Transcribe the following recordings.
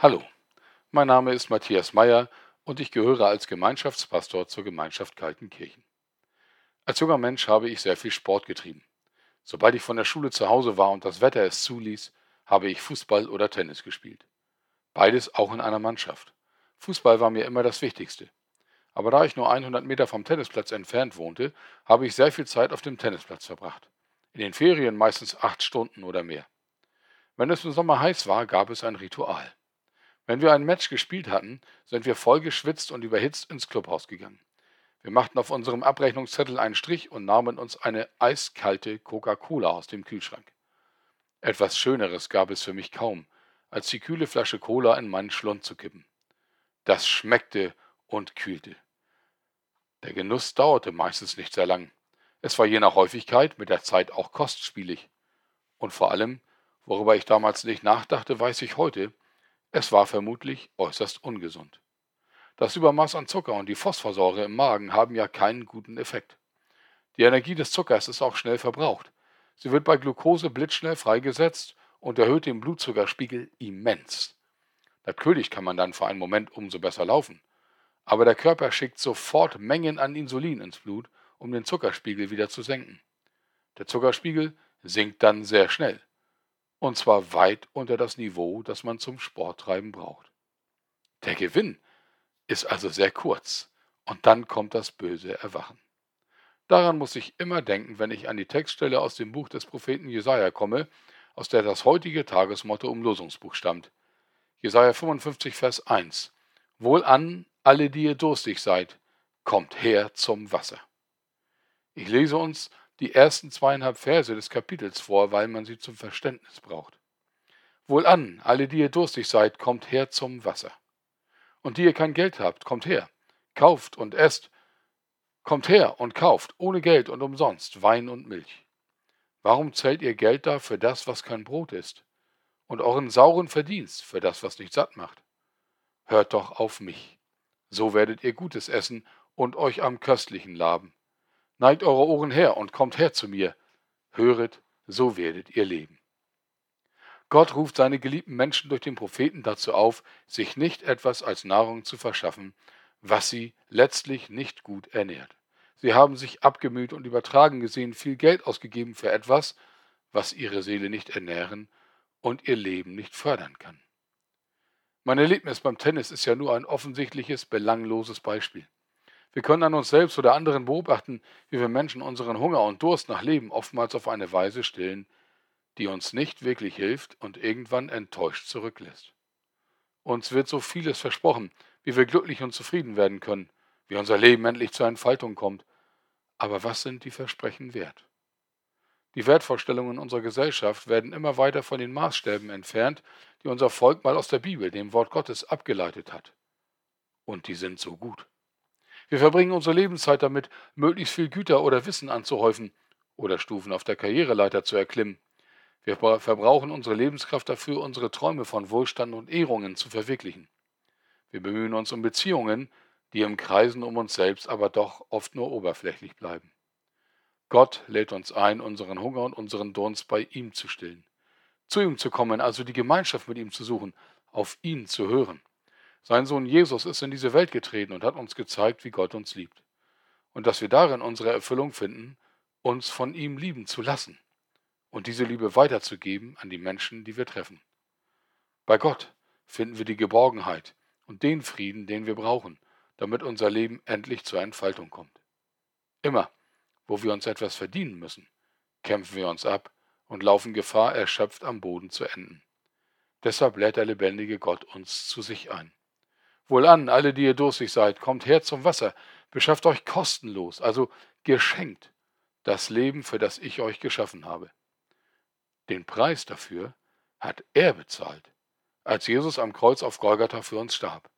Hallo, mein Name ist Matthias Meyer und ich gehöre als Gemeinschaftspastor zur Gemeinschaft Kaltenkirchen. Als junger Mensch habe ich sehr viel Sport getrieben. Sobald ich von der Schule zu Hause war und das Wetter es zuließ, habe ich Fußball oder Tennis gespielt. Beides auch in einer Mannschaft. Fußball war mir immer das Wichtigste. Aber da ich nur 100 Meter vom Tennisplatz entfernt wohnte, habe ich sehr viel Zeit auf dem Tennisplatz verbracht. In den Ferien meistens acht Stunden oder mehr. Wenn es im Sommer heiß war, gab es ein Ritual. Wenn wir ein Match gespielt hatten, sind wir voll geschwitzt und überhitzt ins Clubhaus gegangen. Wir machten auf unserem Abrechnungszettel einen Strich und nahmen uns eine eiskalte Coca-Cola aus dem Kühlschrank. Etwas Schöneres gab es für mich kaum, als die kühle Flasche Cola in meinen Schlund zu kippen. Das schmeckte und kühlte. Der Genuss dauerte meistens nicht sehr lang. Es war je nach Häufigkeit mit der Zeit auch kostspielig. Und vor allem, worüber ich damals nicht nachdachte, weiß ich heute, es war vermutlich äußerst ungesund. Das Übermaß an Zucker und die Phosphorsäure im Magen haben ja keinen guten Effekt. Die Energie des Zuckers ist auch schnell verbraucht. Sie wird bei Glucose blitzschnell freigesetzt und erhöht den Blutzuckerspiegel immens. Natürlich kann man dann für einen Moment umso besser laufen. Aber der Körper schickt sofort Mengen an Insulin ins Blut, um den Zuckerspiegel wieder zu senken. Der Zuckerspiegel sinkt dann sehr schnell und zwar weit unter das Niveau, das man zum Sporttreiben braucht. Der Gewinn ist also sehr kurz, und dann kommt das böse Erwachen. Daran muss ich immer denken, wenn ich an die Textstelle aus dem Buch des Propheten Jesaja komme, aus der das heutige Tagesmotto im Losungsbuch stammt. Jesaja 55, Vers 1. Wohlan, alle, die ihr durstig seid, kommt her zum Wasser. Ich lese uns die ersten zweieinhalb Verse des Kapitels vor, weil man sie zum Verständnis braucht. Wohlan, alle, die ihr durstig seid, kommt her zum Wasser. Und die ihr kein Geld habt, kommt her, kauft und esst, kommt her und kauft, ohne Geld und umsonst, Wein und Milch. Warum zählt ihr Geld da für das, was kein Brot ist, und euren sauren Verdienst für das, was nicht satt macht? Hört doch auf mich, so werdet ihr Gutes essen und euch am Köstlichen laben. Neigt eure Ohren her und kommt her zu mir. Höret, so werdet ihr leben. Gott ruft seine geliebten Menschen durch den Propheten dazu auf, sich nicht etwas als Nahrung zu verschaffen, was sie letztlich nicht gut ernährt. Sie haben sich abgemüht und übertragen gesehen viel Geld ausgegeben für etwas, was ihre Seele nicht ernähren und ihr Leben nicht fördern kann. Mein Erlebnis beim Tennis ist ja nur ein offensichtliches, belangloses Beispiel. Wir können an uns selbst oder anderen beobachten, wie wir Menschen unseren Hunger und Durst nach Leben oftmals auf eine Weise stillen, die uns nicht wirklich hilft und irgendwann enttäuscht zurücklässt. Uns wird so vieles versprochen, wie wir glücklich und zufrieden werden können, wie unser Leben endlich zur Entfaltung kommt. Aber was sind die Versprechen wert? Die Wertvorstellungen unserer Gesellschaft werden immer weiter von den Maßstäben entfernt, die unser Volk mal aus der Bibel, dem Wort Gottes, abgeleitet hat. Und die sind so gut. Wir verbringen unsere Lebenszeit damit, möglichst viel Güter oder Wissen anzuhäufen oder Stufen auf der Karriereleiter zu erklimmen. Wir verbrauchen unsere Lebenskraft dafür, unsere Träume von Wohlstand und Ehrungen zu verwirklichen. Wir bemühen uns um Beziehungen, die im Kreisen um uns selbst aber doch oft nur oberflächlich bleiben. Gott lädt uns ein, unseren Hunger und unseren Durst bei ihm zu stillen. Zu ihm zu kommen, also die Gemeinschaft mit ihm zu suchen, auf ihn zu hören. Sein Sohn Jesus ist in diese Welt getreten und hat uns gezeigt, wie Gott uns liebt. Und dass wir darin unsere Erfüllung finden, uns von ihm lieben zu lassen und diese Liebe weiterzugeben an die Menschen, die wir treffen. Bei Gott finden wir die Geborgenheit und den Frieden, den wir brauchen, damit unser Leben endlich zur Entfaltung kommt. Immer, wo wir uns etwas verdienen müssen, kämpfen wir uns ab und laufen Gefahr, erschöpft am Boden zu enden. Deshalb lädt der lebendige Gott uns zu sich ein. Wohlan, alle, die ihr durstig seid, kommt her zum Wasser, beschafft euch kostenlos, also geschenkt, das Leben, für das ich euch geschaffen habe. Den Preis dafür hat er bezahlt, als Jesus am Kreuz auf Golgatha für uns starb.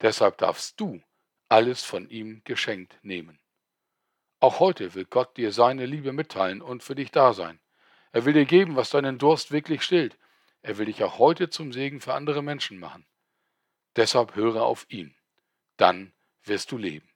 Deshalb darfst du alles von ihm geschenkt nehmen. Auch heute will Gott dir seine Liebe mitteilen und für dich da sein. Er will dir geben, was deinen Durst wirklich stillt. Er will dich auch heute zum Segen für andere Menschen machen. Deshalb höre auf ihn, dann wirst du leben.